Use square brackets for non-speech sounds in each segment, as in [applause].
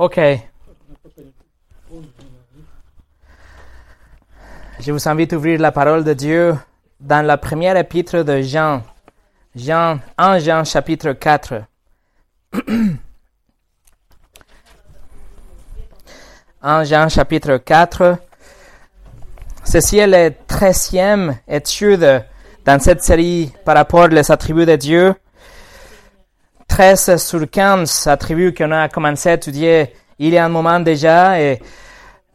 OK. Je vous invite à ouvrir la parole de Dieu dans la première épître de Jean. Jean, 1 Jean chapitre 4. 1 [clears throat] Jean chapitre 4. Ceci est le treizième étude dans cette série par rapport aux attributs de Dieu. 13 sur 15 attributs qu'on a commencé à étudier il y a un moment déjà et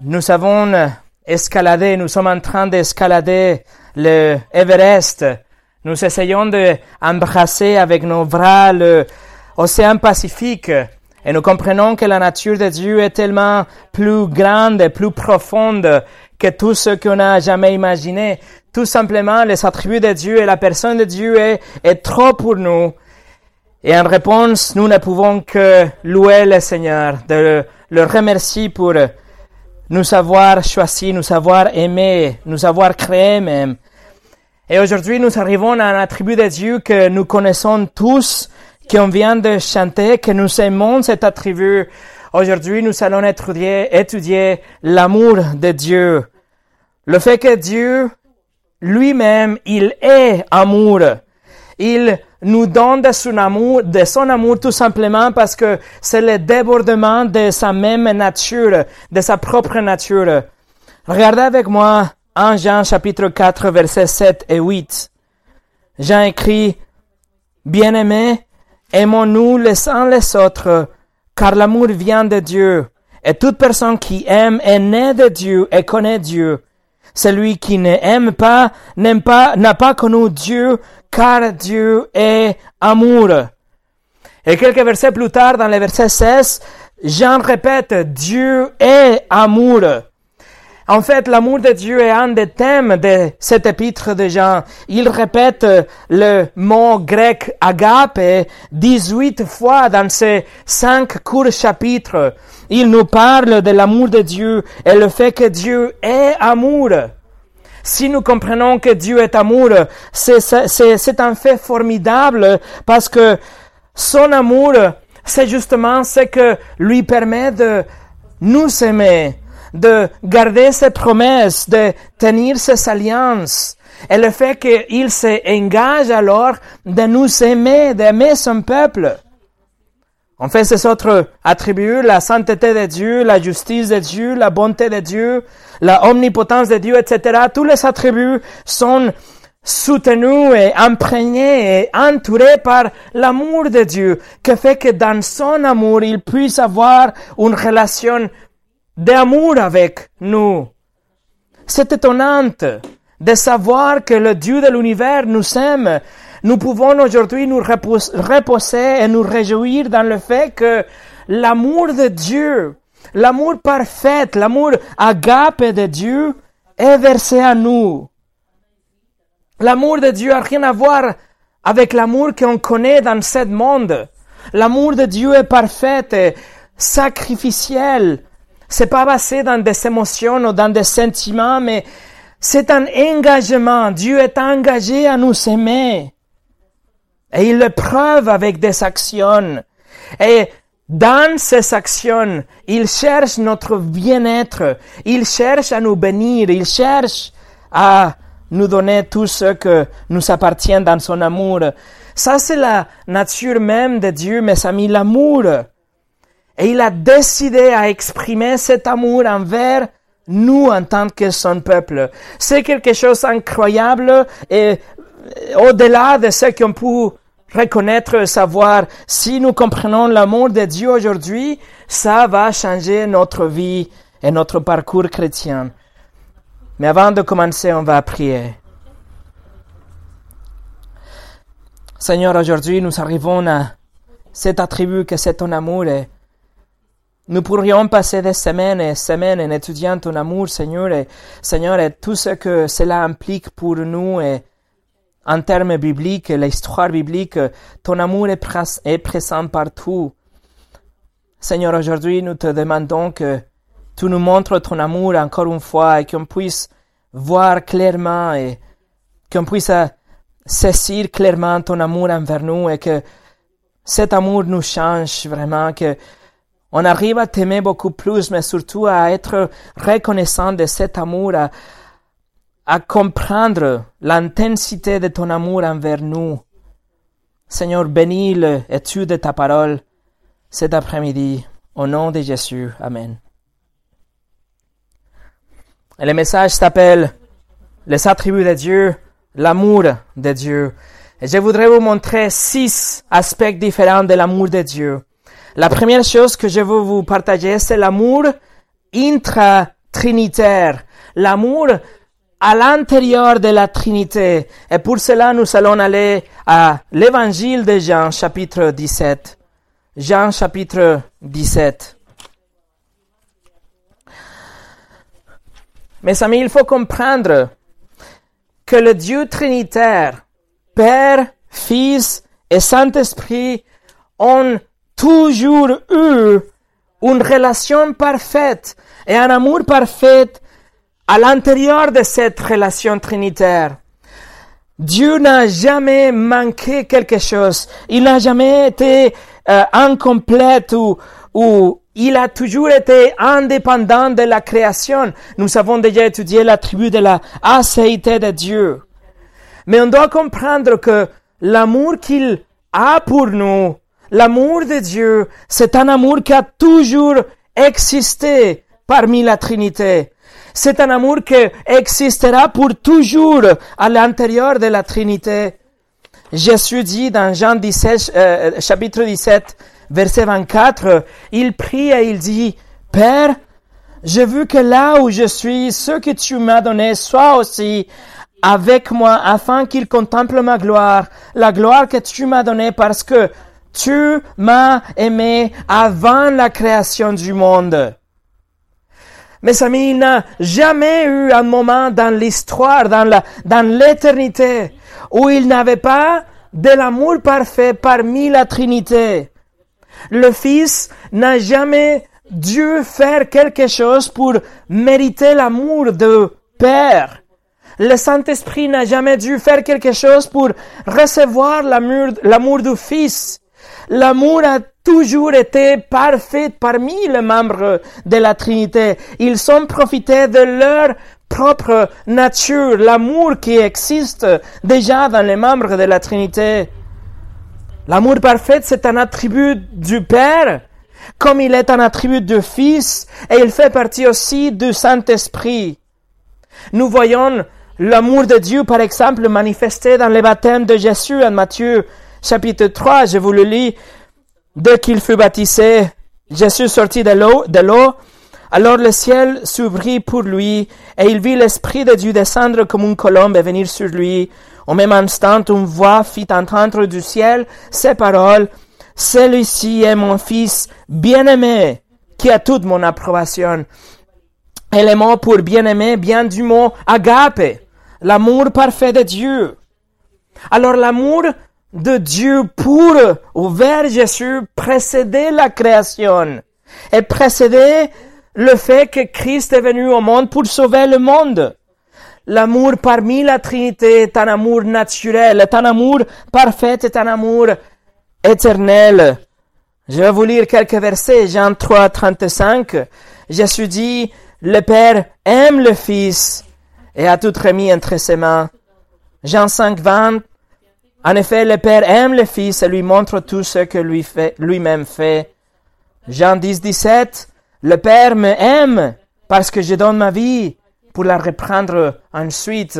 nous avons escaladé, nous sommes en train d'escalader le Everest. Nous essayons d'embrasser avec nos bras l'océan Pacifique et nous comprenons que la nature de Dieu est tellement plus grande et plus profonde que tout ce qu'on a jamais imaginé. Tout simplement, les attributs de Dieu et la personne de Dieu est, est trop pour nous et en réponse, nous ne pouvons que louer le Seigneur, de le remercier pour nous avoir choisi, nous avoir aimé, nous avoir créé même. Et aujourd'hui, nous arrivons à un attribut de Dieu que nous connaissons tous, qu'on vient de chanter, que nous aimons cet attribut. Aujourd'hui, nous allons étudier, étudier l'amour de Dieu. Le fait que Dieu, lui-même, il est amour. Il nous donne de son amour, de son amour tout simplement parce que c'est le débordement de sa même nature, de sa propre nature. Regardez avec moi 1 Jean chapitre 4 versets 7 et 8. Jean écrit, Bien-aimés, aimons-nous les uns les autres, car l'amour vient de Dieu, et toute personne qui aime est née de Dieu et connaît Dieu. Celui qui ne aime pas n'aime pas, n'a pas connu Dieu, car Dieu est amour. Et quelques versets plus tard, dans le verset 16, Jean répète, Dieu est amour. En fait, l'amour de Dieu est un des thèmes de cet épître de Jean. Il répète le mot grec agape 18 fois dans ces cinq courts chapitres. Il nous parle de l'amour de Dieu et le fait que Dieu est amour. Si nous comprenons que Dieu est amour, c'est un fait formidable parce que son amour, c'est justement ce que lui permet de nous aimer, de garder ses promesses, de tenir ses alliances. Et le fait qu'il s'engage alors de nous aimer, d'aimer son peuple. En fait, ces autres attributs, la sainteté de Dieu, la justice de Dieu, la bonté de Dieu, la omnipotence de Dieu, etc. Tous les attributs sont soutenus et imprégnés et entourés par l'amour de Dieu, qui fait que dans son amour, il puisse avoir une relation d'amour avec nous. C'est étonnant de savoir que le Dieu de l'univers nous aime nous pouvons aujourd'hui nous reposer et nous réjouir dans le fait que l'amour de Dieu, l'amour parfait, l'amour agape de Dieu est versé à nous. L'amour de Dieu n'a rien à voir avec l'amour qu'on connaît dans ce monde. L'amour de Dieu est parfait et sacrificiel. C'est pas basé dans des émotions ou dans des sentiments, mais c'est un engagement. Dieu est engagé à nous aimer. Et il le preuve avec des actions. Et dans ces actions, il cherche notre bien-être. Il cherche à nous bénir. Il cherche à nous donner tout ce que nous appartient dans son amour. Ça, c'est la nature même de Dieu, mes amis, l'amour. Et il a décidé à exprimer cet amour envers nous en tant que son peuple. C'est quelque chose d'incroyable et au-delà de ce qu'on peut reconnaître, savoir, si nous comprenons l'amour de Dieu aujourd'hui, ça va changer notre vie et notre parcours chrétien. Mais avant de commencer, on va prier. Seigneur, aujourd'hui, nous arrivons à cet attribut que c'est ton amour et nous pourrions passer des semaines et semaines en étudiant ton amour, Seigneur, et Seigneur, tout ce que cela implique pour nous et en termes bibliques, l'histoire biblique, ton amour est, présent partout. Seigneur, aujourd'hui, nous te demandons que tu nous montres ton amour encore une fois et qu'on puisse voir clairement et qu'on puisse saisir clairement ton amour envers nous et que cet amour nous change vraiment, que on arrive à t'aimer beaucoup plus, mais surtout à être reconnaissant de cet amour, à comprendre l'intensité de ton amour envers nous. Seigneur, bénis l'étude de ta parole cet après-midi. Au nom de Jésus. Amen. Et le message s'appelle Les attributs de Dieu, l'amour de Dieu. Et je voudrais vous montrer six aspects différents de l'amour de Dieu. La première chose que je veux vous partager, c'est l'amour intra-trinitaire. L'amour à l'intérieur de la Trinité. Et pour cela, nous allons aller à l'évangile de Jean, chapitre 17. Jean, chapitre 17. Mes amis, il faut comprendre que le Dieu trinitaire, Père, Fils et Saint-Esprit, ont toujours eu une relation parfaite et un amour parfait à l'intérieur de cette relation trinitaire. Dieu n'a jamais manqué quelque chose. Il n'a jamais été euh, incomplet ou, ou il a toujours été indépendant de la création. Nous avons déjà étudié l'attribut de la de Dieu. Mais on doit comprendre que l'amour qu'il a pour nous, l'amour de Dieu, c'est un amour qui a toujours existé parmi la Trinité. C'est un amour qui existera pour toujours à l'intérieur de la Trinité. Jésus dit dans Jean 17, euh, chapitre 17, verset 24, il prie et il dit, Père, je veux que là où je suis, ce que tu m'as donné soit aussi avec moi afin qu'il contemple ma gloire, la gloire que tu m'as donnée parce que tu m'as aimé avant la création du monde. Mes amis, n'a jamais eu un moment dans l'histoire, dans la, dans l'éternité, où il n'avait pas de l'amour parfait parmi la Trinité. Le Fils n'a jamais dû faire quelque chose pour mériter l'amour de Père. Le Saint-Esprit n'a jamais dû faire quelque chose pour recevoir l'amour du Fils. L'amour a toujours été parfait parmi les membres de la Trinité. Ils ont profité de leur propre nature, l'amour qui existe déjà dans les membres de la Trinité. L'amour parfait, c'est un attribut du Père, comme il est un attribut du Fils, et il fait partie aussi du Saint-Esprit. Nous voyons l'amour de Dieu, par exemple, manifesté dans le baptême de Jésus en Matthieu chapitre 3, je vous le lis, dès qu'il fut baptisé, Jésus sortit de l'eau, alors le ciel s'ouvrit pour lui, et il vit l'Esprit de Dieu descendre comme une colombe et venir sur lui. Au même instant, une voix fit entendre du ciel ces paroles, Celui-ci est mon Fils bien-aimé, qui a toute mon approbation. Et le pour bien-aimé vient du mot agape, l'amour parfait de Dieu. Alors l'amour de Dieu pour ou vers Jésus précédait la création et précédait le fait que Christ est venu au monde pour sauver le monde. L'amour parmi la Trinité est un amour naturel, est un amour parfait, est un amour éternel. Je vais vous lire quelques versets. Jean 3, 35. Jésus dit, le Père aime le Fils et a tout remis entre ses mains. Jean 5, 20. En effet, le Père aime le Fils et lui montre tout ce que lui fait, lui-même fait. Jean 10, 17. Le Père me aime parce que je donne ma vie pour la reprendre ensuite.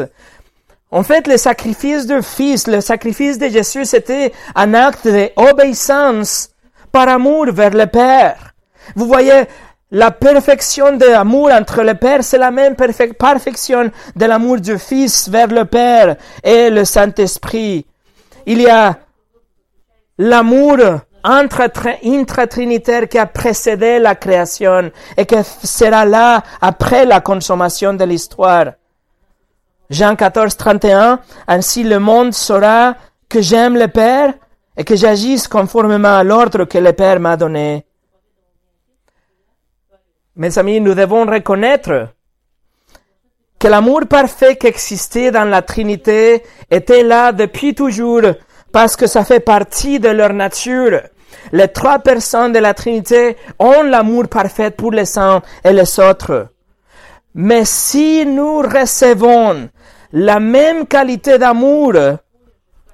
En fait, le sacrifice du Fils, le sacrifice de Jésus, c'était un acte d'obéissance par amour vers le Père. Vous voyez, la perfection de l'amour entre le Père, c'est la même perfection de l'amour du Fils vers le Père et le Saint-Esprit il y a l'amour intra-trinitaire qui a précédé la création et qui sera là après la consommation de l'histoire. Jean 14, 31, ainsi le monde saura que j'aime le Père et que j'agisse conformément à l'ordre que le Père m'a donné. Mes amis, nous devons reconnaître que l'amour parfait qui existait dans la Trinité était là depuis toujours parce que ça fait partie de leur nature. Les trois personnes de la Trinité ont l'amour parfait pour les saints et les autres. Mais si nous recevons la même qualité d'amour,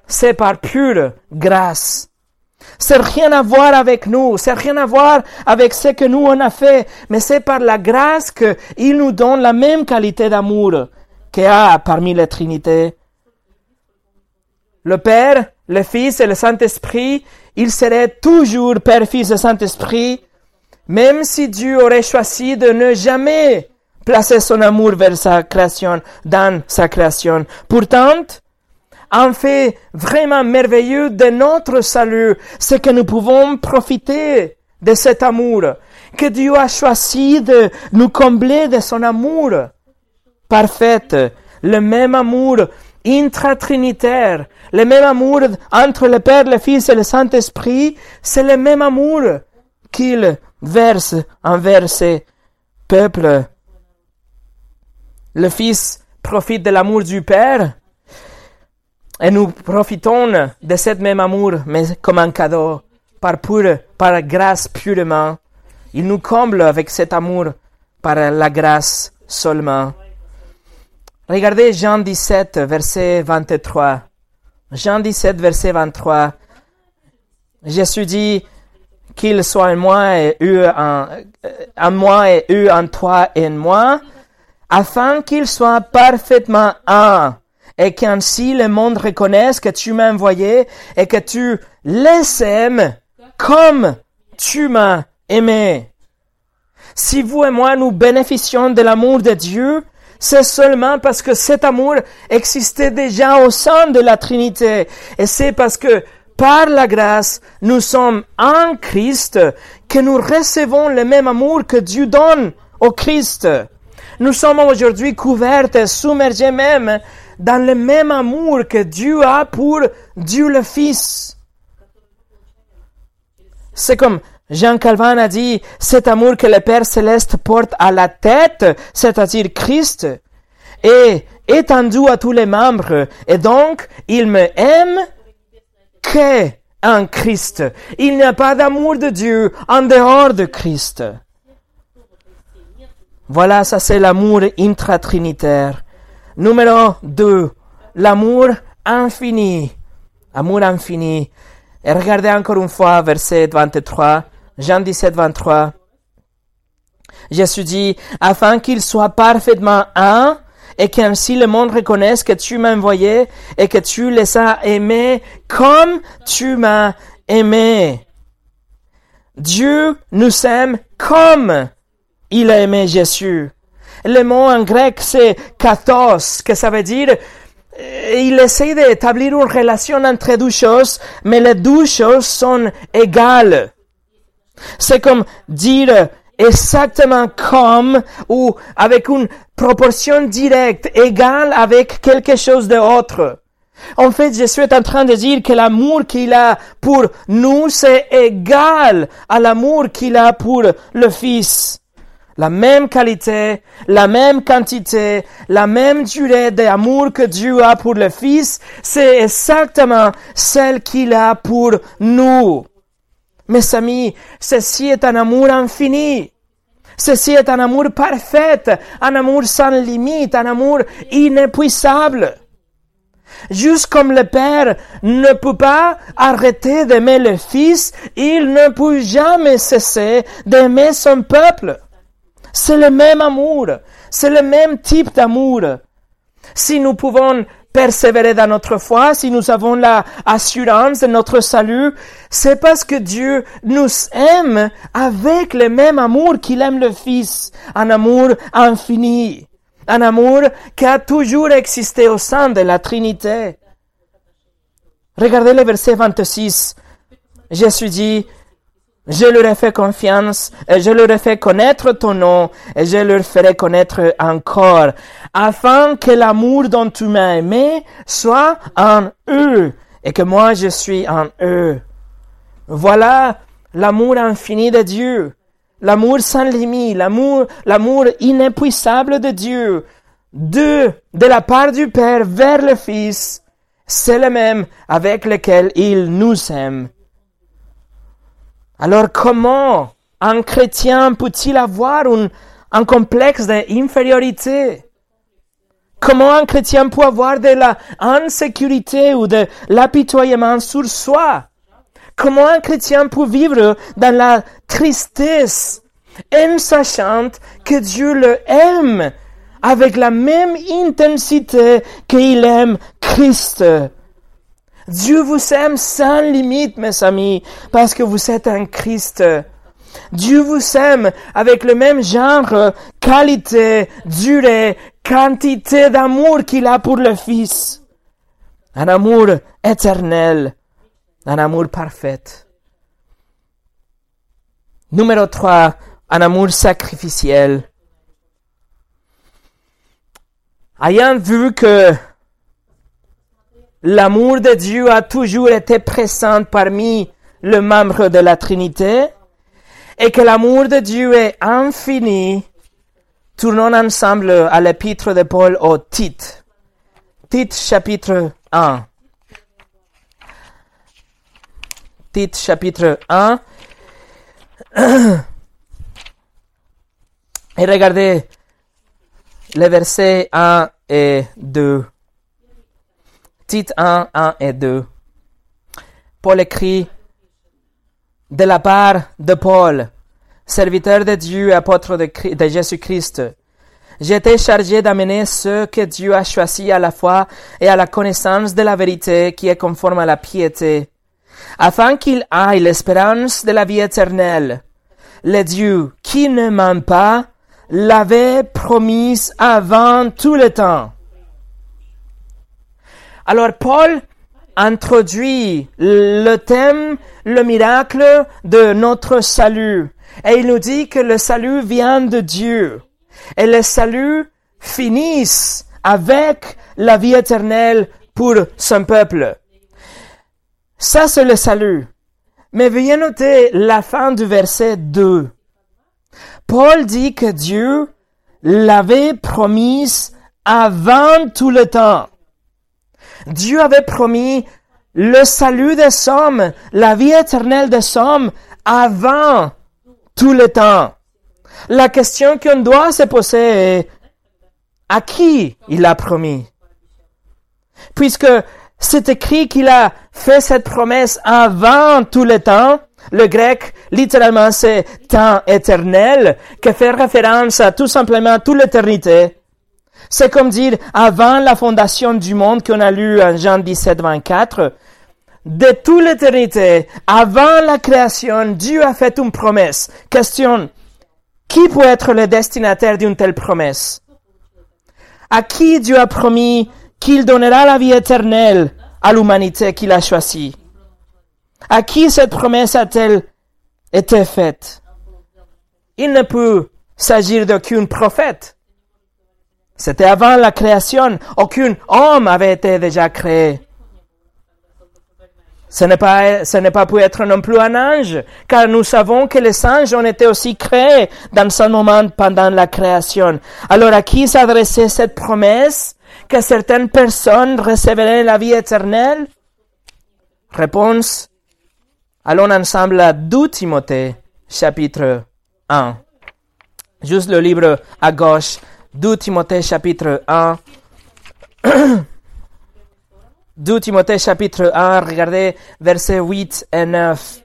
c'est par pure grâce. C'est rien à voir avec nous, c'est rien à voir avec ce que nous on a fait, mais c'est par la grâce qu'il nous donne la même qualité d'amour qu'il y a parmi les Trinités. Le Père, le Fils et le Saint-Esprit, ils seraient toujours Père, Fils et Saint-Esprit, même si Dieu aurait choisi de ne jamais placer son amour vers sa création, dans sa création. Pourtant, un fait vraiment merveilleux de notre salut, c'est que nous pouvons profiter de cet amour, que Dieu a choisi de nous combler de son amour parfait, le même amour intratrinitaire, le même amour entre le Père, le Fils et le Saint-Esprit, c'est le même amour qu'il verse envers ses peuples. Le Fils profite de l'amour du Père et nous profitons de ce même amour, mais comme un cadeau, par pure, par grâce purement. Il nous comble avec cet amour par la grâce seulement. Regardez Jean 17, verset 23. Jean 17, verset 23. Jésus dit qu'il soit en moi et eux en, en moi et eux en toi et en moi, afin qu'ils soient parfaitement un, et qu'ainsi le monde reconnaisse que tu m'as envoyé et que tu les aimes comme tu m'as aimé. Si vous et moi nous bénéficions de l'amour de Dieu, c'est seulement parce que cet amour existait déjà au sein de la Trinité. Et c'est parce que par la grâce, nous sommes en Christ que nous recevons le même amour que Dieu donne au Christ. Nous sommes aujourd'hui couverts et submergés même dans le même amour que Dieu a pour Dieu le Fils. C'est comme Jean Calvin a dit, cet amour que le Père céleste porte à la tête, c'est-à-dire Christ, est étendu à tous les membres, et donc il me aime que Christ. Il n'y a pas d'amour de Dieu en dehors de Christ. Voilà, ça c'est l'amour intratrinitaire. Numéro 2, l'amour infini. Amour infini. Et regardez encore une fois verset 23. Jean 17, 23. Jésus dit, afin qu'il soit parfaitement un, et qu'ainsi le monde reconnaisse que tu m'as envoyé et que tu les as aimés comme tu m'as aimé. Dieu nous aime comme il a aimé Jésus. Le mot en grec c'est kathos, que ça veut dire euh, il essaie d'établir une relation entre deux choses, mais les deux choses sont égales. C'est comme dire exactement comme ou avec une proportion directe, égale avec quelque chose d'autre. En fait, je suis en train de dire que l'amour qu'il a pour nous, c'est égal à l'amour qu'il a pour le Fils. La même qualité, la même quantité, la même durée d'amour que Dieu a pour le Fils, c'est exactement celle qu'il a pour nous. Mes amis, ceci est un amour infini. Ceci est un amour parfait, un amour sans limite, un amour inépuisable. Juste comme le Père ne peut pas arrêter d'aimer le Fils, il ne peut jamais cesser d'aimer son peuple. C'est le même amour, c'est le même type d'amour. Si nous pouvons persévérer dans notre foi, si nous avons la assurance de notre salut, c'est parce que Dieu nous aime avec le même amour qu'il aime le Fils, un amour infini, un amour qui a toujours existé au sein de la Trinité. Regardez le verset 26. Jésus dit, je leur ai fait confiance, et je leur ai fait connaître ton nom, et je leur ferai connaître encore, afin que l'amour dont tu m'as aimé soit en eux, et que moi je suis en eux. Voilà l'amour infini de Dieu, l'amour sans limite, l'amour, l'amour inépuisable de Dieu, de, de la part du Père vers le Fils, c'est le même avec lequel il nous aime. Alors comment un chrétien peut-il avoir un, complexe d'infériorité? Comment un chrétien peut avoir de la insécurité ou de l'apitoiement sur soi? Comment un chrétien peut vivre dans la tristesse en sachant que Dieu le aime avec la même intensité qu'il aime Christ? Dieu vous aime sans limite, mes amis, parce que vous êtes un Christ. Dieu vous aime avec le même genre, qualité, durée, quantité d'amour qu'il a pour le Fils. Un amour éternel, un amour parfait. Numéro 3, un amour sacrificiel. Ayant vu que l'amour de Dieu a toujours été présent parmi les membres de la Trinité et que l'amour de Dieu est infini, tournons ensemble à l'épître de Paul au Tite. Tite chapitre 1. Tite chapitre 1. Et regardez les versets 1 et 2. Tite 1, 1 et 2. Paul écrit de la part de Paul, serviteur de Dieu, apôtre de, de Jésus-Christ. J'étais chargé d'amener ceux que Dieu a choisis à la foi et à la connaissance de la vérité qui est conforme à la piété, afin qu'ils aient l'espérance de la vie éternelle. Le Dieu qui ne ment pas l'avait promise avant tout le temps alors Paul introduit le thème, le miracle de notre salut. Et il nous dit que le salut vient de Dieu. Et le salut finisse avec la vie éternelle pour son peuple. Ça, c'est le salut. Mais veuillez noter la fin du verset 2. Paul dit que Dieu l'avait promise avant tout le temps. Dieu avait promis le salut des hommes, la vie éternelle des hommes avant tout le temps. La question qu'on doit se poser est à qui il a promis? Puisque c'est écrit qu'il a fait cette promesse avant tout le temps, le grec, littéralement, c'est temps éternel, qui fait référence à tout simplement toute l'éternité. C'est comme dire, avant la fondation du monde qu'on a lu en Jean 17, 24, de toute l'éternité, avant la création, Dieu a fait une promesse. Question, qui peut être le destinataire d'une telle promesse? À qui Dieu a promis qu'il donnera la vie éternelle à l'humanité qu'il a choisie? À qui cette promesse a-t-elle été faite? Il ne peut s'agir d'aucun prophète. C'était avant la création. Aucun homme avait été déjà créé. Ce n'est pas, ce n'est pas pu être non plus un ange, car nous savons que les anges ont été aussi créés dans ce moment pendant la création. Alors à qui s'adressait cette promesse que certaines personnes recevraient la vie éternelle? Réponse. Allons ensemble à 2 Timothée, chapitre 1. Juste le livre à gauche 2 Timothée chapitre 1. 2 [clears throat] Timothée chapitre 1, regardez versets 8 et 9.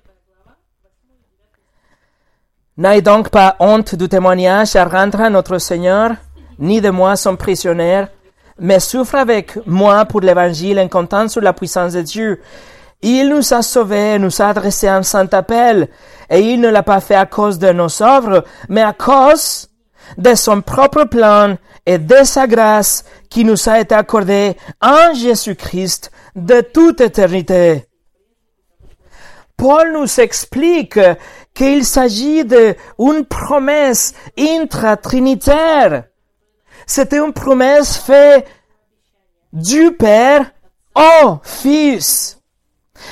N'aie donc pas honte du témoignage à rendre à notre Seigneur, ni de moi son prisonnier, mais souffre avec moi pour l'évangile en comptant sur la puissance de Dieu. Il nous a sauvés, nous a adressé un saint appel, et il ne l'a pas fait à cause de nos œuvres, mais à cause de son propre plan et de sa grâce qui nous a été accordée en Jésus-Christ de toute éternité. Paul nous explique qu'il s'agit d'une promesse intratrinitaire. C'était une promesse faite du Père au Fils.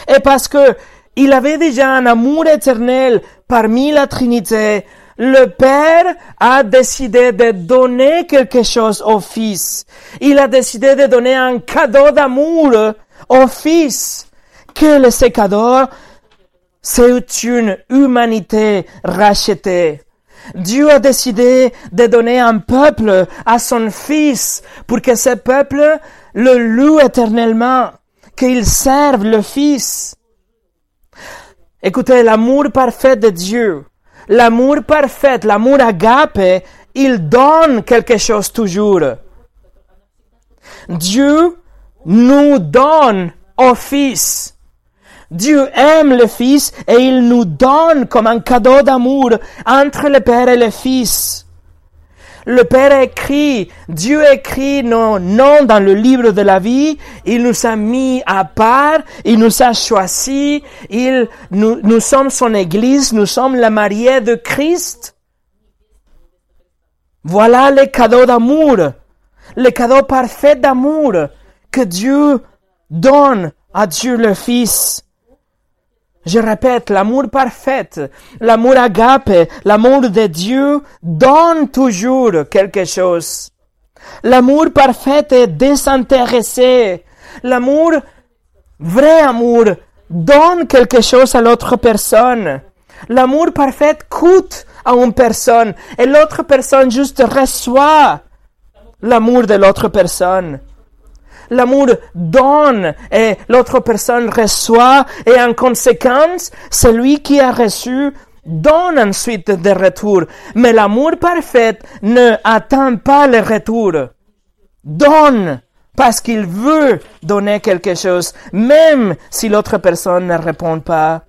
Et parce que il avait déjà un amour éternel parmi la Trinité, le Père a décidé de donner quelque chose au Fils. Il a décidé de donner un cadeau d'amour au Fils. Quel est ce cadeau? C'est une humanité rachetée. Dieu a décidé de donner un peuple à son Fils pour que ce peuple le loue éternellement, qu'il serve le Fils. Écoutez, l'amour parfait de Dieu, l'amour parfait, l'amour agape, il donne quelque chose toujours. Dieu nous donne au Fils. Dieu aime le Fils et il nous donne comme un cadeau d'amour entre le Père et le Fils. Le Père écrit, Dieu écrit nos noms dans le livre de la vie, il nous a mis à part, il nous a choisis, il, nous, nous sommes son Église, nous sommes la mariée de Christ. Voilà le cadeau d'amour, le cadeau parfait d'amour que Dieu donne à Dieu le Fils. Je répète, l'amour parfait, l'amour agape, l'amour de Dieu donne toujours quelque chose. L'amour parfait est désintéressé. L'amour, vrai amour, donne quelque chose à l'autre personne. L'amour parfait coûte à une personne et l'autre personne juste reçoit l'amour de l'autre personne. L'amour donne et l'autre personne reçoit et en conséquence, celui qui a reçu donne ensuite des retours. Mais l'amour parfait ne attend pas le retour. Donne parce qu'il veut donner quelque chose, même si l'autre personne ne répond pas.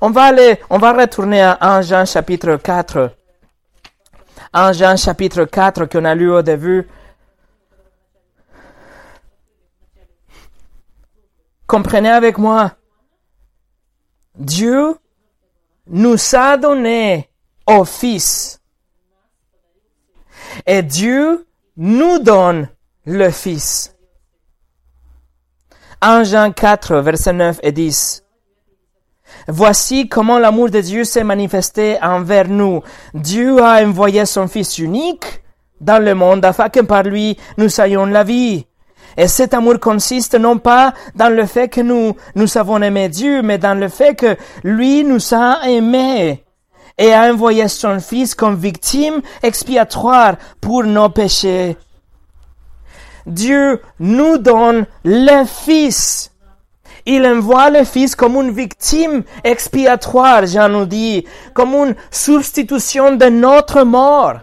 On va aller, on va retourner à 1 Jean chapitre 4. 1 Jean chapitre 4 qu'on a lu au début. Comprenez avec moi. Dieu nous a donné au Fils. Et Dieu nous donne le Fils. 1 Jean 4, verset 9 et 10. Voici comment l'amour de Dieu s'est manifesté envers nous. Dieu a envoyé son Fils unique dans le monde afin que par lui nous ayons la vie. Et cet amour consiste non pas dans le fait que nous, nous avons aimé Dieu, mais dans le fait que lui nous a aimés et a envoyé son Fils comme victime expiatoire pour nos péchés. Dieu nous donne le Fils. Il envoie le Fils comme une victime expiatoire, Jean nous dit, comme une substitution de notre mort.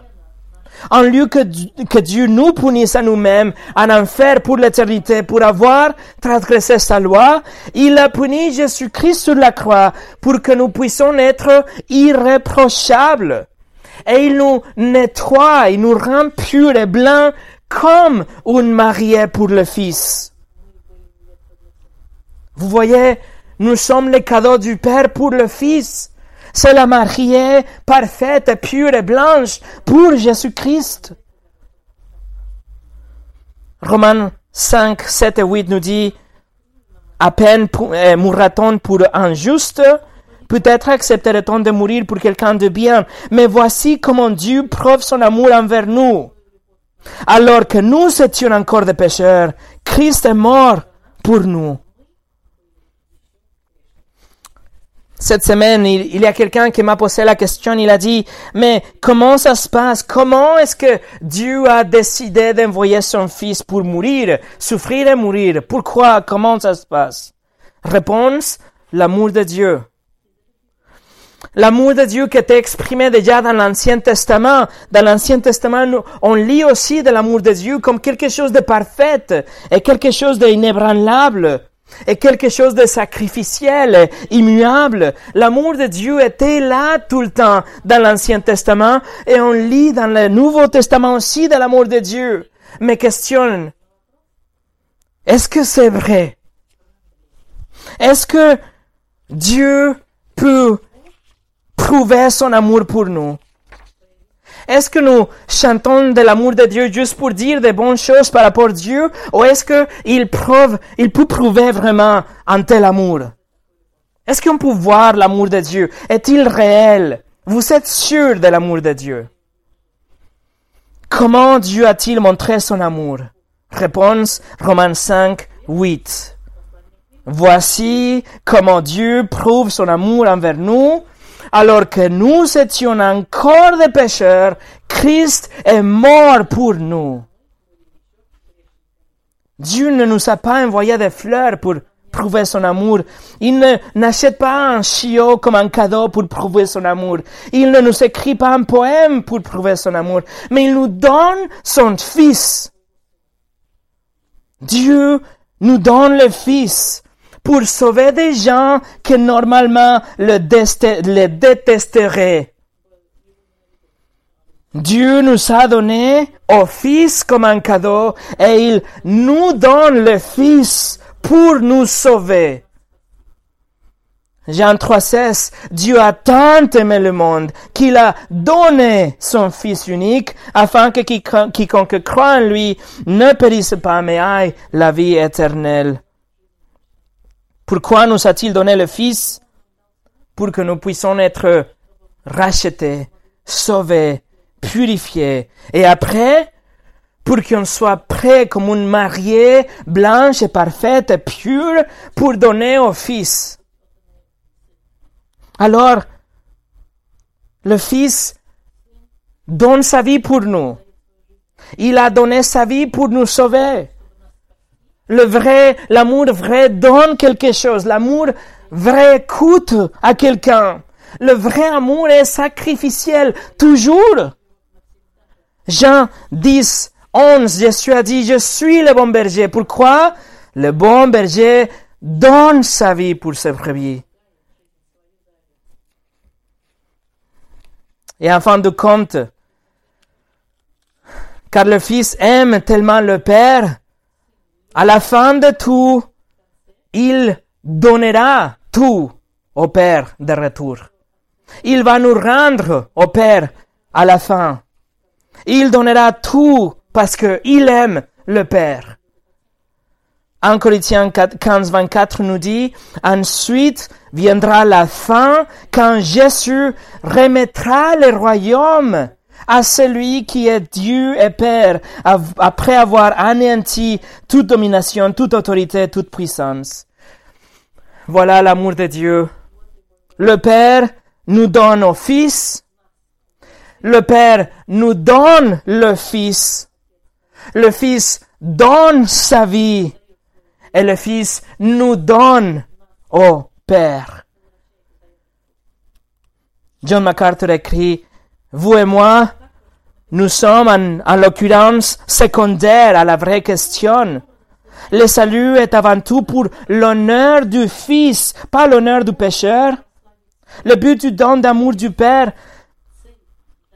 En lieu que, que Dieu nous punisse à nous-mêmes en enfer pour l'éternité, pour avoir transgressé sa loi, il a puni Jésus-Christ sur la croix pour que nous puissions être irréprochables. Et il nous nettoie, il nous rend purs et blancs comme une mariée pour le Fils. Vous voyez, nous sommes les cadeaux du Père pour le Fils. C'est la mariée parfaite, pure et blanche pour Jésus-Christ. Romains 5, 7 et 8 nous dit, à peine euh, mourra-t-on pour un juste, peut-être accepterait-on de mourir pour quelqu'un de bien, mais voici comment Dieu prouve son amour envers nous. Alors que nous étions encore des pécheurs, Christ est mort pour nous. Cette semaine, il, y a quelqu'un qui m'a posé la question, il a dit, mais comment ça se passe? Comment est-ce que Dieu a décidé d'envoyer son fils pour mourir, souffrir et mourir? Pourquoi? Comment ça se passe? Réponse, l'amour de Dieu. L'amour de Dieu qui était exprimé déjà dans l'Ancien Testament. Dans l'Ancien Testament, on lit aussi de l'amour de Dieu comme quelque chose de parfait et quelque chose d'inébranlable et quelque chose de sacrificiel, immuable. L'amour de Dieu était là tout le temps dans l'Ancien Testament et on lit dans le Nouveau Testament aussi de l'amour de Dieu. Mais question, est-ce que c'est vrai? Est-ce que Dieu peut prouver son amour pour nous? Est-ce que nous chantons de l'amour de Dieu juste pour dire des bonnes choses par rapport à Dieu, ou est-ce qu'il prouve, il peut prouver vraiment un tel amour? Est-ce qu'on peut voir l'amour de Dieu? Est-il réel? Vous êtes sûr de l'amour de Dieu? Comment Dieu a-t-il montré son amour? Réponse, Romains 5, 8. Voici comment Dieu prouve son amour envers nous. Alors que nous étions encore des pécheurs, Christ est mort pour nous. Dieu ne nous a pas envoyé des fleurs pour prouver son amour. Il ne n'achète pas un chiot comme un cadeau pour prouver son amour. Il ne nous écrit pas un poème pour prouver son amour, mais il nous donne son fils. Dieu nous donne le fils pour sauver des gens que normalement le, le détesteraient. Dieu nous a donné au Fils comme un cadeau et il nous donne le Fils pour nous sauver. Jean 3,16, Dieu a tant aimé le monde qu'il a donné son Fils unique afin que quiconque croit en lui ne périsse pas mais aille la vie éternelle. Pourquoi nous a-t-il donné le Fils Pour que nous puissions être rachetés, sauvés, purifié. Et après, pour qu'on soit prêt comme une mariée blanche et parfaite et pure pour donner au Fils? Alors, le Fils donne sa vie pour nous. Il a donné sa vie pour nous sauver. Le vrai, l'amour vrai donne quelque chose. L'amour vrai coûte à quelqu'un. Le vrai amour est sacrificiel, toujours. Jean 10, 11, Jésus a dit, je suis le bon berger. Pourquoi? Le bon berger donne sa vie pour ses brebis. Et en fin de compte, car le Fils aime tellement le Père, à la fin de tout, il donnera tout au Père de retour. Il va nous rendre au Père à la fin. Il donnera tout parce qu'il aime le Père. 1 Corinthiens 15, 24 nous dit, ensuite viendra la fin quand Jésus remettra le royaume à celui qui est Dieu et Père, après avoir anéanti toute domination, toute autorité, toute puissance. Voilà l'amour de Dieu. Le Père nous donne au Fils, le Père nous donne le Fils. Le Fils donne sa vie. Et le Fils nous donne au Père. John MacArthur écrit, Vous et moi, nous sommes en, en l'occurrence secondaires à la vraie question. Le salut est avant tout pour l'honneur du Fils, pas l'honneur du pécheur. Le but du don d'amour du Père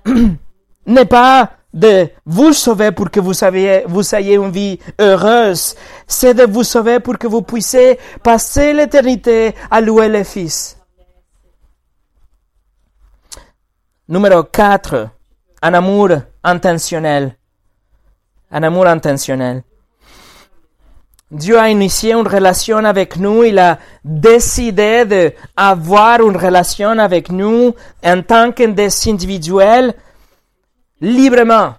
[clears throat] n'est pas de vous sauver pour que vous, saviez, vous ayez une vie heureuse, c'est de vous sauver pour que vous puissiez passer l'éternité à louer le Fils. Numéro 4. Un amour intentionnel. Un amour intentionnel. Dieu a initié une relation avec nous, il a décidé d'avoir une relation avec nous en tant que des individuels librement.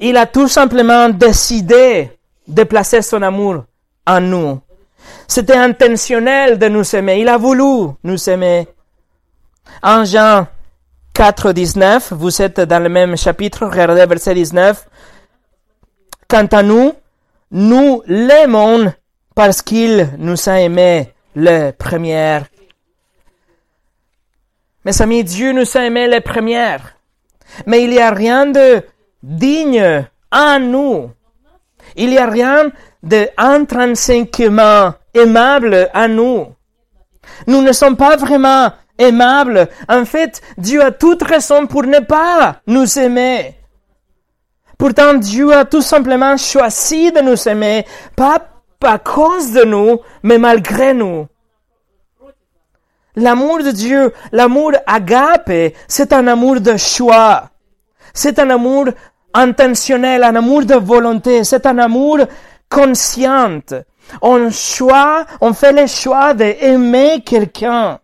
Il a tout simplement décidé de placer son amour en nous. C'était intentionnel de nous aimer. Il a voulu nous aimer. En Jean 4, 19, vous êtes dans le même chapitre, regardez verset 19. Quant à nous, nous l'aimons parce qu'il nous a aimés le premier. Mes amis, Dieu nous a aimés les premières. Mais il n'y a rien de digne en nous. Il n'y a rien de intrinsèquement aimable en nous. Nous ne sommes pas vraiment aimables. En fait, Dieu a toute raison pour ne pas nous aimer. Pourtant, Dieu a tout simplement choisi de nous aimer, pas à cause de nous, mais malgré nous. L'amour de Dieu, l'amour agape, c'est un amour de choix. C'est un amour intentionnel, un amour de volonté, c'est un amour conscient. On choix, on fait le choix d'aimer quelqu'un.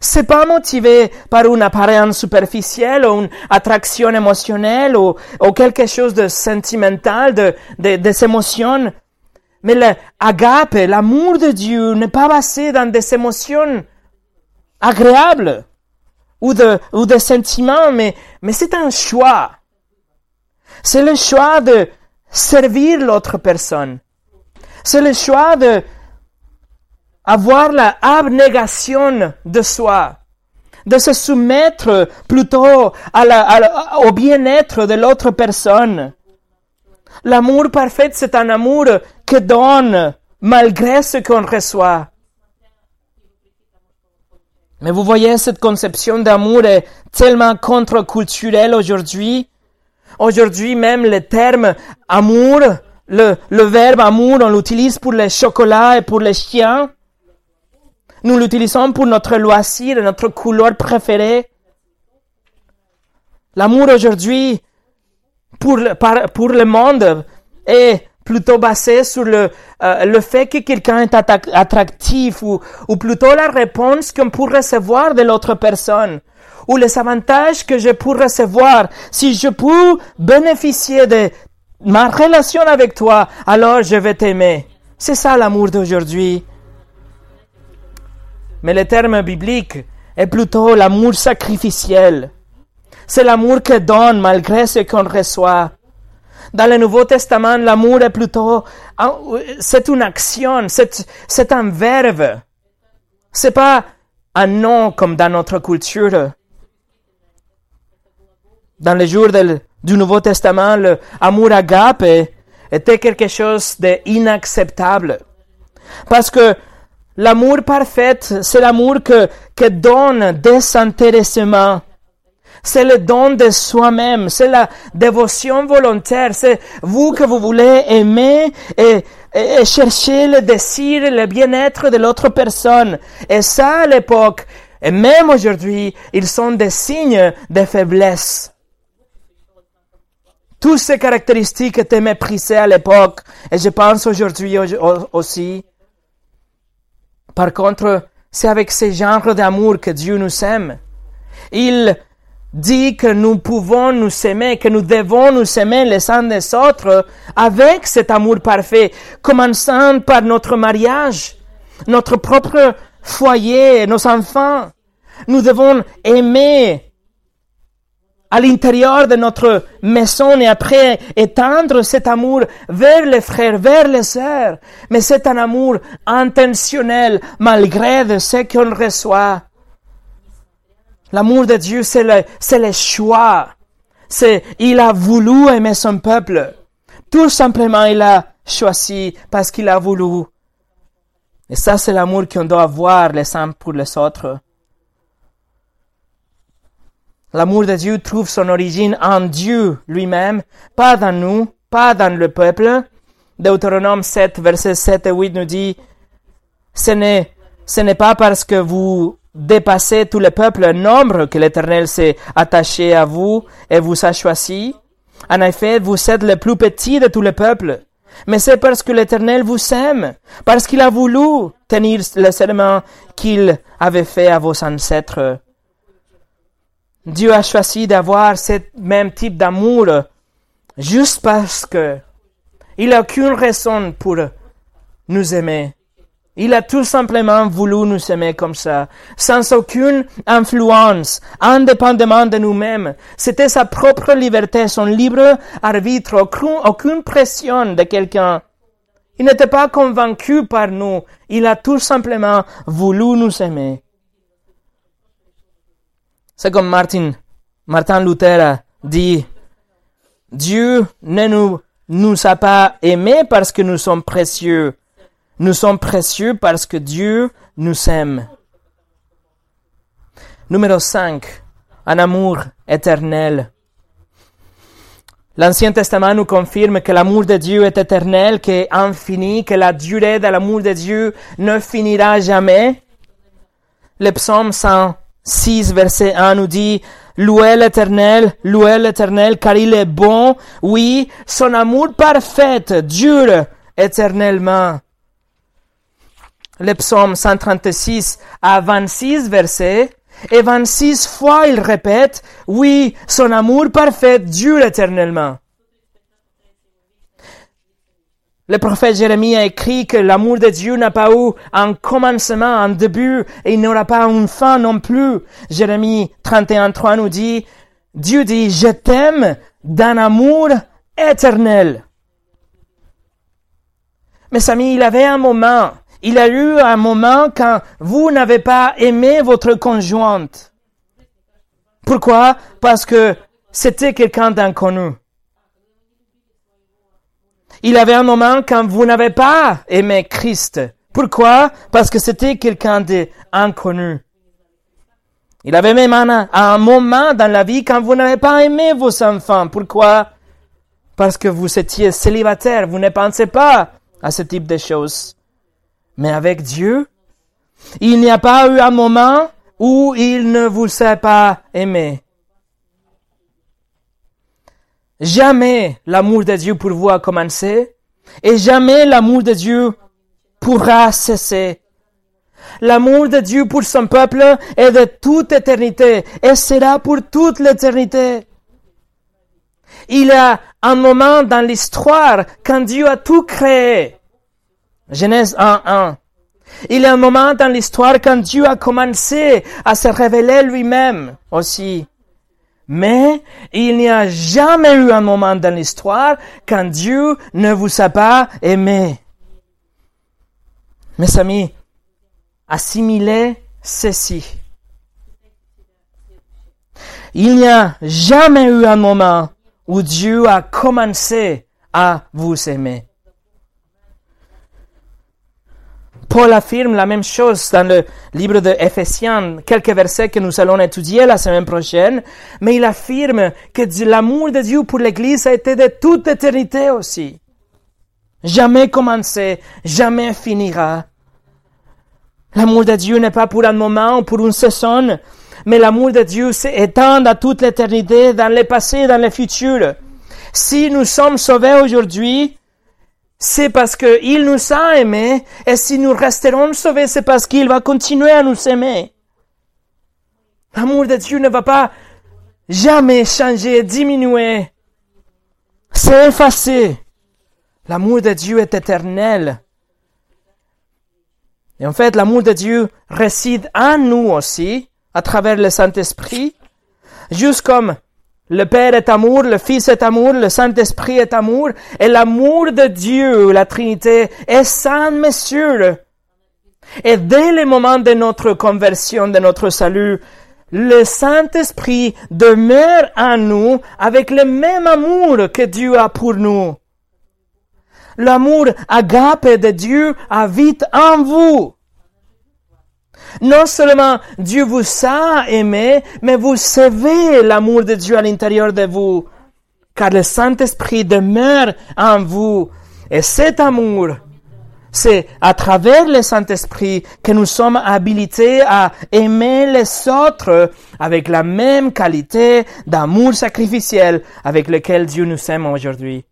C'est pas motivé par une apparence superficielle ou une attraction émotionnelle ou, quelque chose de sentimental, de, de, des émotions. Mais l'agape, l'amour de Dieu n'est pas basé dans des émotions agréables ou de, des sentiments, mais c'est un choix. C'est le choix de servir l'autre personne. C'est le choix de avoir la abnégation de soi, de se soumettre plutôt à la, au bien-être de l'autre personne. L'amour parfait, c'est un amour que donne malgré ce qu'on reçoit. Mais vous voyez, cette conception d'amour est tellement contre-culturelle aujourd'hui. Aujourd'hui même, le terme amour, le, le verbe amour, on l'utilise pour les chocolats et pour les chiens. Nous l'utilisons pour notre loisir, notre couleur préférée. L'amour aujourd'hui, pour, pour le monde, est plutôt basé sur le, euh, le fait que quelqu'un est attractif ou, ou plutôt la réponse qu'on peut recevoir de l'autre personne ou les avantages que je peux recevoir. Si je peux bénéficier de ma relation avec toi, alors je vais t'aimer. C'est ça l'amour d'aujourd'hui. Mais le terme biblique est plutôt l'amour sacrificiel. C'est l'amour que donne malgré ce qu'on reçoit. Dans le Nouveau Testament, l'amour est plutôt, c'est une action, c'est un verbe. C'est pas un nom comme dans notre culture. Dans les jours du Nouveau Testament, l'amour agape était quelque chose d'inacceptable. Parce que l'amour parfait, c'est l'amour que, que donne désintéressement c'est le don de soi-même, c'est la dévotion volontaire, c'est vous que vous voulez aimer et, chercher le désir, le bien-être de l'autre personne. Et ça, à l'époque, et même aujourd'hui, ils sont des signes de faiblesse. Toutes ces caractéristiques étaient méprisées à l'époque, et je pense aujourd'hui aussi. Par contre, c'est avec ce genre d'amour que Dieu nous aime. Il dit que nous pouvons nous aimer, que nous devons nous aimer les uns des autres avec cet amour parfait, commençant par notre mariage, notre propre foyer, nos enfants. Nous devons aimer à l'intérieur de notre maison et après étendre cet amour vers les frères, vers les sœurs. Mais c'est un amour intentionnel malgré de ce qu'on reçoit. L'amour de Dieu, c'est le, c'est le choix. C'est, il a voulu aimer son peuple. Tout simplement, il a choisi parce qu'il a voulu. Et ça, c'est l'amour qu'on doit avoir les uns pour les autres. L'amour de Dieu trouve son origine en Dieu lui-même, pas dans nous, pas dans le peuple. Deutéronome 7, versets 7 et 8 nous dit, ce n'est, ce n'est pas parce que vous dépasser tout le peuple nombre que l'Éternel s'est attaché à vous et vous a choisi. En effet, vous êtes le plus petit de tout le peuple. Mais c'est parce que l'Éternel vous aime, parce qu'il a voulu tenir le serment qu'il avait fait à vos ancêtres. Dieu a choisi d'avoir ce même type d'amour juste parce que il n'a aucune raison pour nous aimer. Il a tout simplement voulu nous aimer comme ça, sans aucune influence, indépendamment de nous-mêmes. C'était sa propre liberté, son libre arbitre, aucune, pression de quelqu'un. Il n'était pas convaincu par nous, il a tout simplement voulu nous aimer. C'est comme Martin, Martin Luther dit, Dieu ne nous, nous a pas aimés parce que nous sommes précieux, nous sommes précieux parce que Dieu nous aime. Numéro 5. Un amour éternel. L'Ancien Testament nous confirme que l'amour de Dieu est éternel, qu'il est infini, que la durée de l'amour de Dieu ne finira jamais. Le psaume 106, verset 1 nous dit, Louez l'éternel, louez l'éternel, car il est bon. Oui, son amour parfait dure éternellement le psaume 136 à 26 versets, et 26 fois il répète, oui, son amour parfait dure éternellement. Le prophète Jérémie a écrit que l'amour de Dieu n'a pas eu un commencement, un début, et il n'aura pas une fin non plus. Jérémie 31.3 nous dit, Dieu dit, je t'aime d'un amour éternel. Mes amis, il avait un moment, il a eu un moment quand vous n'avez pas aimé votre conjointe. Pourquoi? Parce que c'était quelqu'un d'inconnu. Il avait un moment quand vous n'avez pas aimé Christ. Pourquoi? Parce que c'était quelqu'un d'inconnu. Il avait même un, un, moment dans la vie quand vous n'avez pas aimé vos enfants. Pourquoi? Parce que vous étiez célibataire. Vous ne pensez pas à ce type de choses. Mais avec Dieu, il n'y a pas eu un moment où il ne vous a pas aimé. Jamais l'amour de Dieu pour vous a commencé et jamais l'amour de Dieu pourra cesser. L'amour de Dieu pour son peuple est de toute éternité et sera pour toute l'éternité. Il y a un moment dans l'histoire quand Dieu a tout créé. Genèse 1.1. Il y a un moment dans l'histoire quand Dieu a commencé à se révéler lui-même aussi. Mais il n'y a jamais eu un moment dans l'histoire quand Dieu ne vous a pas aimé. Mes amis, assimilez ceci. Il n'y a jamais eu un moment où Dieu a commencé à vous aimer. Paul affirme la même chose dans le livre de Éphésiens, quelques versets que nous allons étudier la semaine prochaine, mais il affirme que l'amour de Dieu pour l'Église a été de toute éternité aussi. Jamais commencé, jamais finira. L'amour de Dieu n'est pas pour un moment ou pour une saison, mais l'amour de Dieu s'étend à toute l'éternité, dans le passé, dans le futur. Si nous sommes sauvés aujourd'hui, c'est parce qu'il nous a aimés, et si nous resterons sauvés, c'est parce qu'il va continuer à nous aimer. L'amour de Dieu ne va pas jamais changer, diminuer. C'est effacé. L'amour de Dieu est éternel. Et en fait, l'amour de Dieu réside en nous aussi, à travers le Saint-Esprit, juste comme le Père est amour, le Fils est amour, le Saint-Esprit est amour, et l'amour de Dieu, la Trinité, est sans mesure. Et dès le moment de notre conversion, de notre salut, le Saint-Esprit demeure en nous avec le même amour que Dieu a pour nous. L'amour agape de Dieu habite en vous. Non seulement Dieu vous a aimé, mais vous savez l'amour de Dieu à l'intérieur de vous, car le Saint-Esprit demeure en vous. Et cet amour, c'est à travers le Saint-Esprit que nous sommes habilités à aimer les autres avec la même qualité d'amour sacrificiel avec lequel Dieu nous aime aujourd'hui.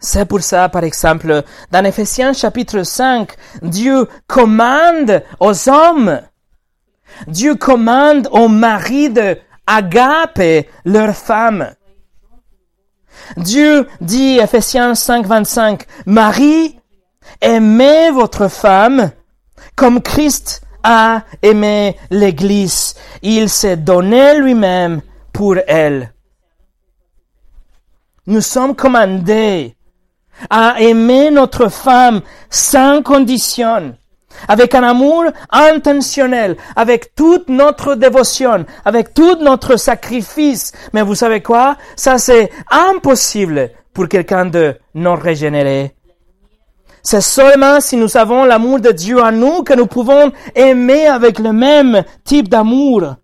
C'est pour ça, par exemple, dans Ephésiens chapitre 5, Dieu commande aux hommes, Dieu commande aux maris de agaper leurs femmes. Dieu dit, Ephésiens 5, 25, Marie, aimez votre femme comme Christ a aimé l'Église. Il s'est donné lui-même pour elle. Nous sommes commandés à aimer notre femme sans condition, avec un amour intentionnel, avec toute notre dévotion, avec tout notre sacrifice. Mais vous savez quoi? Ça, c'est impossible pour quelqu'un de non régénéré. C'est seulement si nous avons l'amour de Dieu en nous que nous pouvons aimer avec le même type d'amour.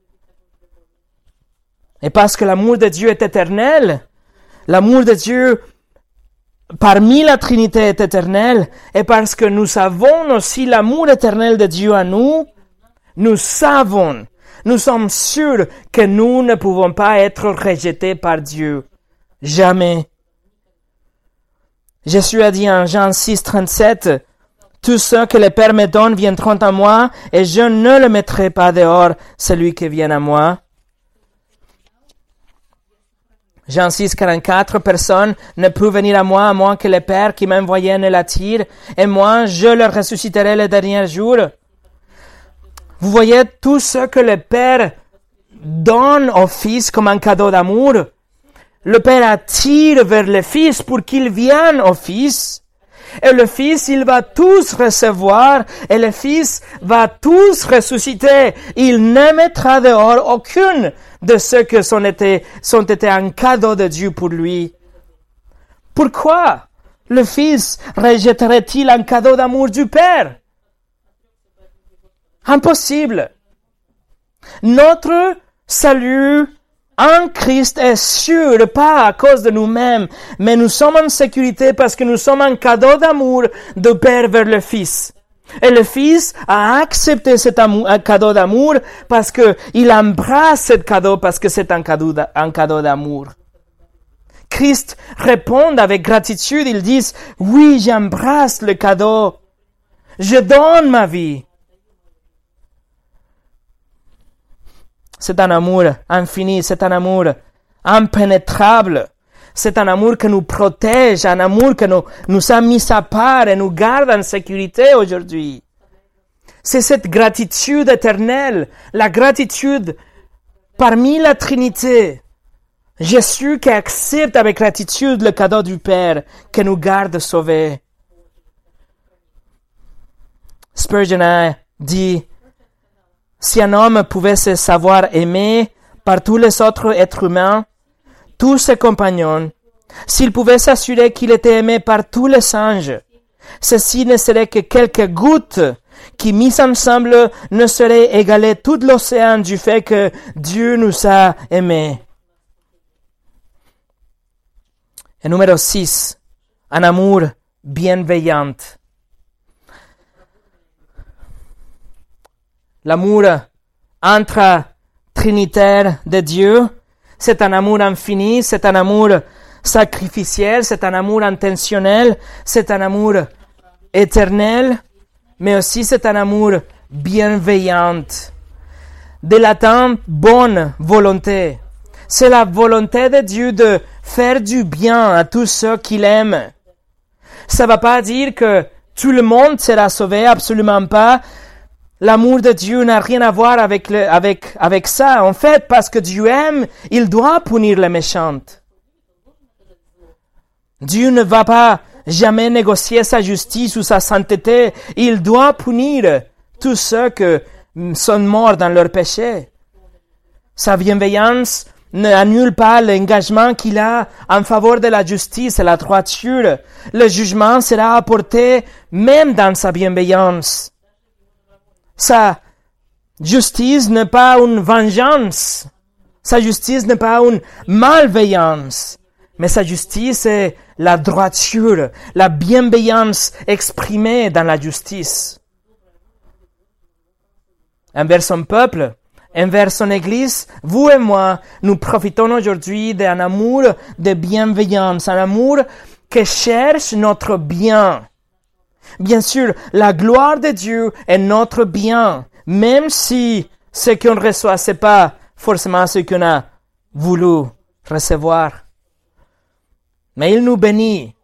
Et parce que l'amour de Dieu est éternel, l'amour de Dieu parmi la Trinité est éternelle, et parce que nous avons aussi l'amour éternel de Dieu à nous, nous savons, nous sommes sûrs que nous ne pouvons pas être rejetés par Dieu. Jamais. Jésus a dit en Jean 6, 37, tous ceux que le Père me donne viendront à moi, et je ne le mettrai pas dehors, celui qui vient à moi. Jean 6, 44, personne ne peut venir à moi à moins que le Père qui m'a envoyé ne l'attire, et moi je le ressusciterai le dernier jour. Vous voyez tout ce que le Père donne au Fils comme un cadeau d'amour? Le Père attire vers le Fils pour qu'il vienne au Fils. Et le Fils, il va tous recevoir, et le Fils va tous ressusciter. Il ne mettra dehors aucune de ceux que sont été, sont été un cadeau de Dieu pour lui. Pourquoi le Fils rejetterait-il un cadeau d'amour du Père? Impossible. Notre salut en Christ est sûr, pas à cause de nous-mêmes, mais nous sommes en sécurité parce que nous sommes un cadeau d'amour de Père vers le Fils. Et le Fils a accepté cet amour, un cadeau d'amour parce que il embrasse ce cadeau parce que c'est un cadeau, d'amour. Christ répond avec gratitude, il dit, oui, j'embrasse le cadeau. Je donne ma vie. C'est un amour infini, c'est un amour impénétrable. C'est un amour qui nous protège, un amour qui nous, nous a mis à part et nous garde en sécurité aujourd'hui. C'est cette gratitude éternelle, la gratitude parmi la Trinité. Jésus qui accepte avec gratitude le cadeau du Père qui nous garde sauvés. Spurgeon a dit, si un homme pouvait se savoir aimé par tous les autres êtres humains, tous ses compagnons, s'il pouvait s'assurer qu'il était aimé par tous les singes, ceci ne serait que quelques gouttes qui, mises ensemble, ne seraient égalées tout l'océan du fait que Dieu nous a aimés. Et numéro 6, un amour bienveillant. L'amour entre trinitaire de Dieu c'est un amour infini, c'est un amour sacrificiel, c'est un amour intentionnel, c'est un amour éternel, mais aussi c'est un amour bienveillant. De latin, bonne volonté. C'est la volonté de Dieu de faire du bien à tous ceux qu'il aime. Ça ne va pas dire que tout le monde sera sauvé, absolument pas. L'amour de Dieu n'a rien à voir avec, le, avec, avec ça. En fait, parce que Dieu aime, il doit punir les méchantes. Dieu ne va pas jamais négocier sa justice ou sa sainteté. Il doit punir tous ceux qui sont morts dans leur péché. Sa bienveillance n'annule pas l'engagement qu'il a en faveur de la justice et la droiture. Le jugement sera apporté même dans sa bienveillance. Sa justice n'est pas une vengeance. Sa justice n'est pas une malveillance. Mais sa justice est la droiture, la bienveillance exprimée dans la justice. Envers son peuple, envers son Église, vous et moi, nous profitons aujourd'hui d'un amour de bienveillance, un amour qui cherche notre bien. Bien sûr, la gloire de Dieu est notre bien, même si ce qu'on reçoit, c'est pas forcément ce qu'on a voulu recevoir. Mais il nous bénit,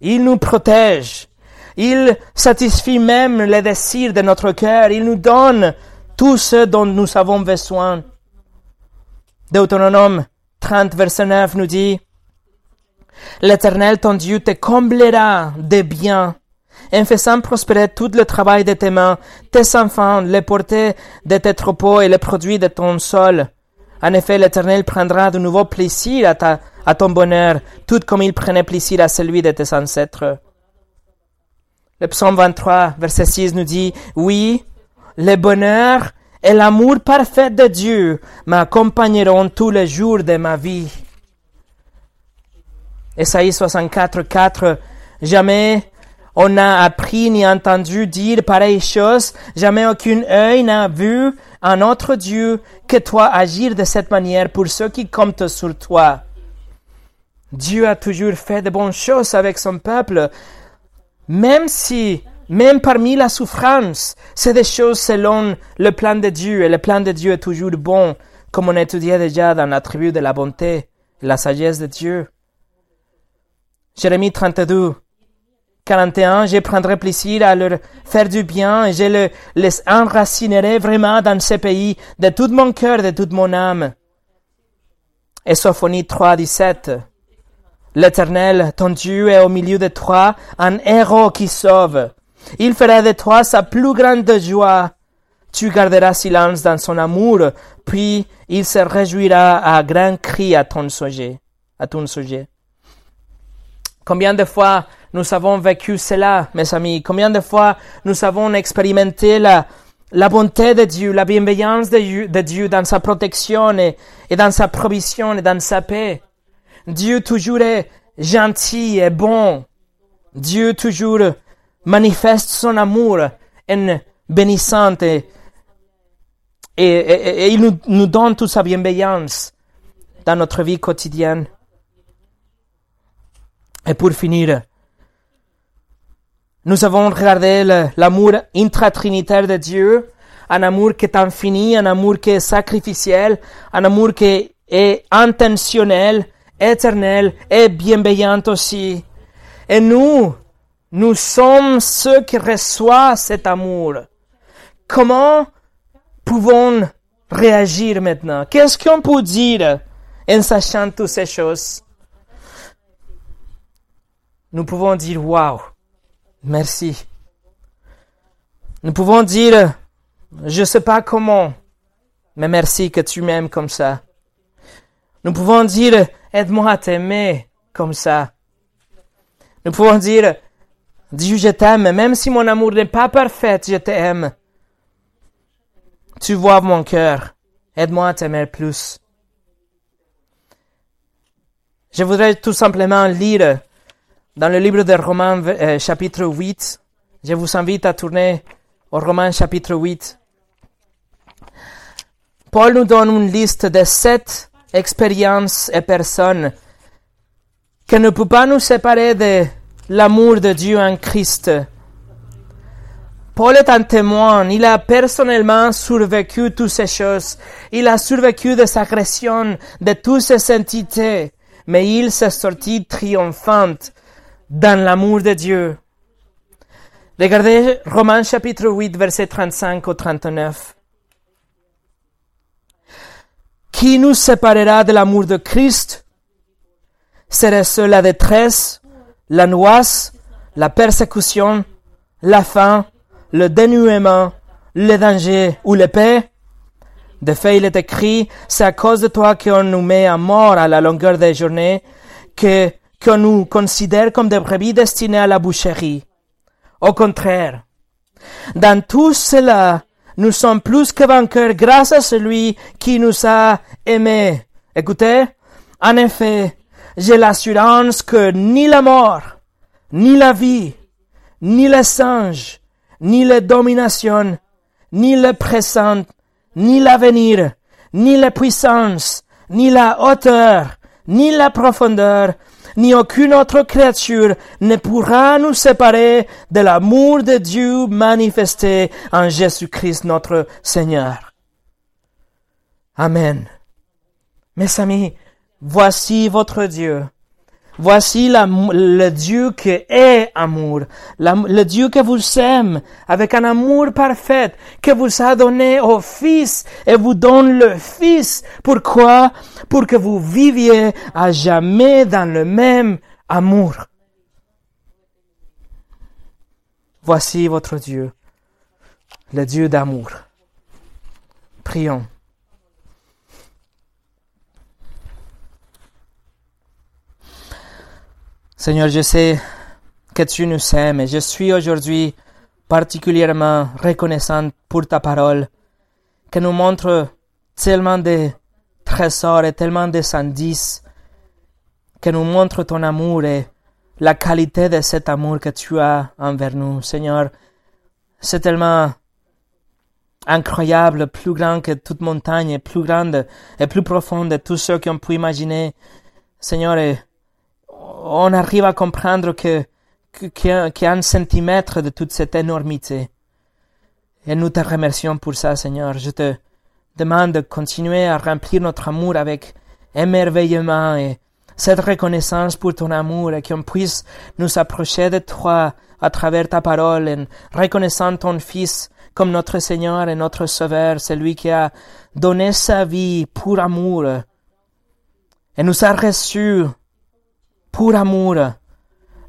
il nous protège, il satisfait même les désirs de notre cœur, il nous donne tout ce dont nous avons besoin. Deutéronome 30, verset 9 nous dit, L'Éternel, ton Dieu, te comblera de biens en faisant prospérer tout le travail de tes mains, tes enfants, les portées de tes troupeaux et les produits de ton sol. En effet, l'Éternel prendra de nouveau plaisir à, ta, à ton bonheur, tout comme il prenait plaisir à celui de tes ancêtres. Le psaume 23, verset 6 nous dit, Oui, le bonheur et l'amour parfait de Dieu m'accompagneront tous les jours de ma vie. Esaïe 64, 4, Jamais on n'a appris ni entendu dire pareille chose. Jamais aucun œil n'a vu un autre Dieu que toi agir de cette manière pour ceux qui comptent sur toi. Dieu a toujours fait de bonnes choses avec son peuple, même si, même parmi la souffrance, c'est des choses selon le plan de Dieu, et le plan de Dieu est toujours bon, comme on étudiait déjà dans l'attribut de la bonté la sagesse de Dieu. Jérémie 32, 41, je prendrai plaisir à leur faire du bien et je le, les enracinerai vraiment dans ce pays de tout mon cœur, de toute mon âme. Et Sophonie 3, 17. L'Éternel, ton Dieu, est au milieu de toi un héros qui sauve. Il fera de toi sa plus grande joie. Tu garderas silence dans son amour, puis il se réjouira à grand cri à ton sujet, à ton sujet. Combien de fois nous avons vécu cela, mes amis? Combien de fois nous avons expérimenté la, la bonté de Dieu, la bienveillance de Dieu, dans sa protection et, et dans sa provision et dans sa paix? Dieu toujours est gentil et bon. Dieu toujours manifeste son amour en bénissant et, et, il nous, nous, donne toute sa bienveillance dans notre vie quotidienne. Et pour finir, nous avons regardé l'amour intratrinitaire de Dieu, un amour qui est infini, un amour qui est sacrificiel, un amour qui est intentionnel, éternel et bienveillant aussi. Et nous, nous sommes ceux qui reçoivent cet amour. Comment pouvons réagir maintenant? Qu'est-ce qu'on peut dire en sachant toutes ces choses? Nous pouvons dire Waouh, merci. Nous pouvons dire Je ne sais pas comment, mais merci que tu m'aimes comme ça. Nous pouvons dire aide-moi à t'aimer comme ça. Nous pouvons dire Dieu, je t'aime, même si mon amour n'est pas parfait, je t'aime. Tu vois mon cœur. Aide-moi à t'aimer plus. Je voudrais tout simplement lire dans le livre de Romains euh, chapitre 8. Je vous invite à tourner au Romains chapitre 8. Paul nous donne une liste de sept expériences et personnes qui ne peuvent pas nous séparer de l'amour de Dieu en Christ. Paul est un témoin, il a personnellement survécu toutes ces choses, il a survécu des agressions, de toutes ces entités, mais il s'est sorti triomphant dans l'amour de Dieu. Regardez Romains chapitre 8, verset 35 au 39. Qui nous séparera de l'amour de Christ? Serait-ce la détresse, l'angoisse, la persécution, la faim, le dénuement, le danger ou l'épée. De fait, il est écrit, c'est à cause de toi qu'on nous met à mort à la longueur des journées, que, qu'on nous considère comme des brebis destinées à la boucherie. Au contraire, dans tout cela, nous sommes plus que vainqueurs grâce à celui qui nous a aimés. Écoutez, en effet, j'ai l'assurance que ni la mort, ni la vie, ni les singes, ni la domination, ni le présent, ni l'avenir, ni la puissance, ni la hauteur, ni la profondeur, ni aucune autre créature ne pourra nous séparer de l'amour de Dieu manifesté en Jésus-Christ notre Seigneur. Amen. Mes amis, voici votre Dieu. Voici le Dieu qui est amour, le Dieu que vous aime avec un amour parfait, que vous a donné au Fils et vous donne le Fils. Pourquoi? Pour que vous viviez à jamais dans le même amour. Voici votre Dieu, le Dieu d'amour. Prions. Seigneur, je sais que tu nous aimes et je suis aujourd'hui particulièrement reconnaissant pour ta parole, qui nous montre tellement de trésors et tellement de indices, qui nous montre ton amour et la qualité de cet amour que tu as envers nous. Seigneur, c'est tellement incroyable, plus grand que toute montagne, plus grande et plus profonde de tout ce qu'on peut imaginer. Seigneur, et on arrive à comprendre que, qu'il y, a un centimètre de toute cette énormité. Et nous te remercions pour ça, Seigneur. Je te demande de continuer à remplir notre amour avec émerveillement et cette reconnaissance pour ton amour et qu'on puisse nous approcher de toi à travers ta parole en reconnaissant ton Fils comme notre Seigneur et notre Sauveur, celui qui a donné sa vie pour amour et nous a reçus pour amour.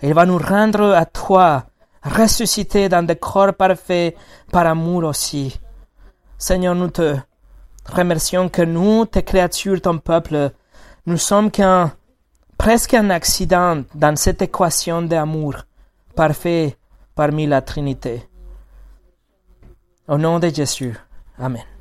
Il va nous rendre à toi, ressuscités dans des corps parfaits par amour aussi. Seigneur, nous te remercions que nous, tes créatures, ton peuple, nous sommes qu'un, presque un accident dans cette équation d'amour parfait parmi la Trinité. Au nom de Jésus. Amen.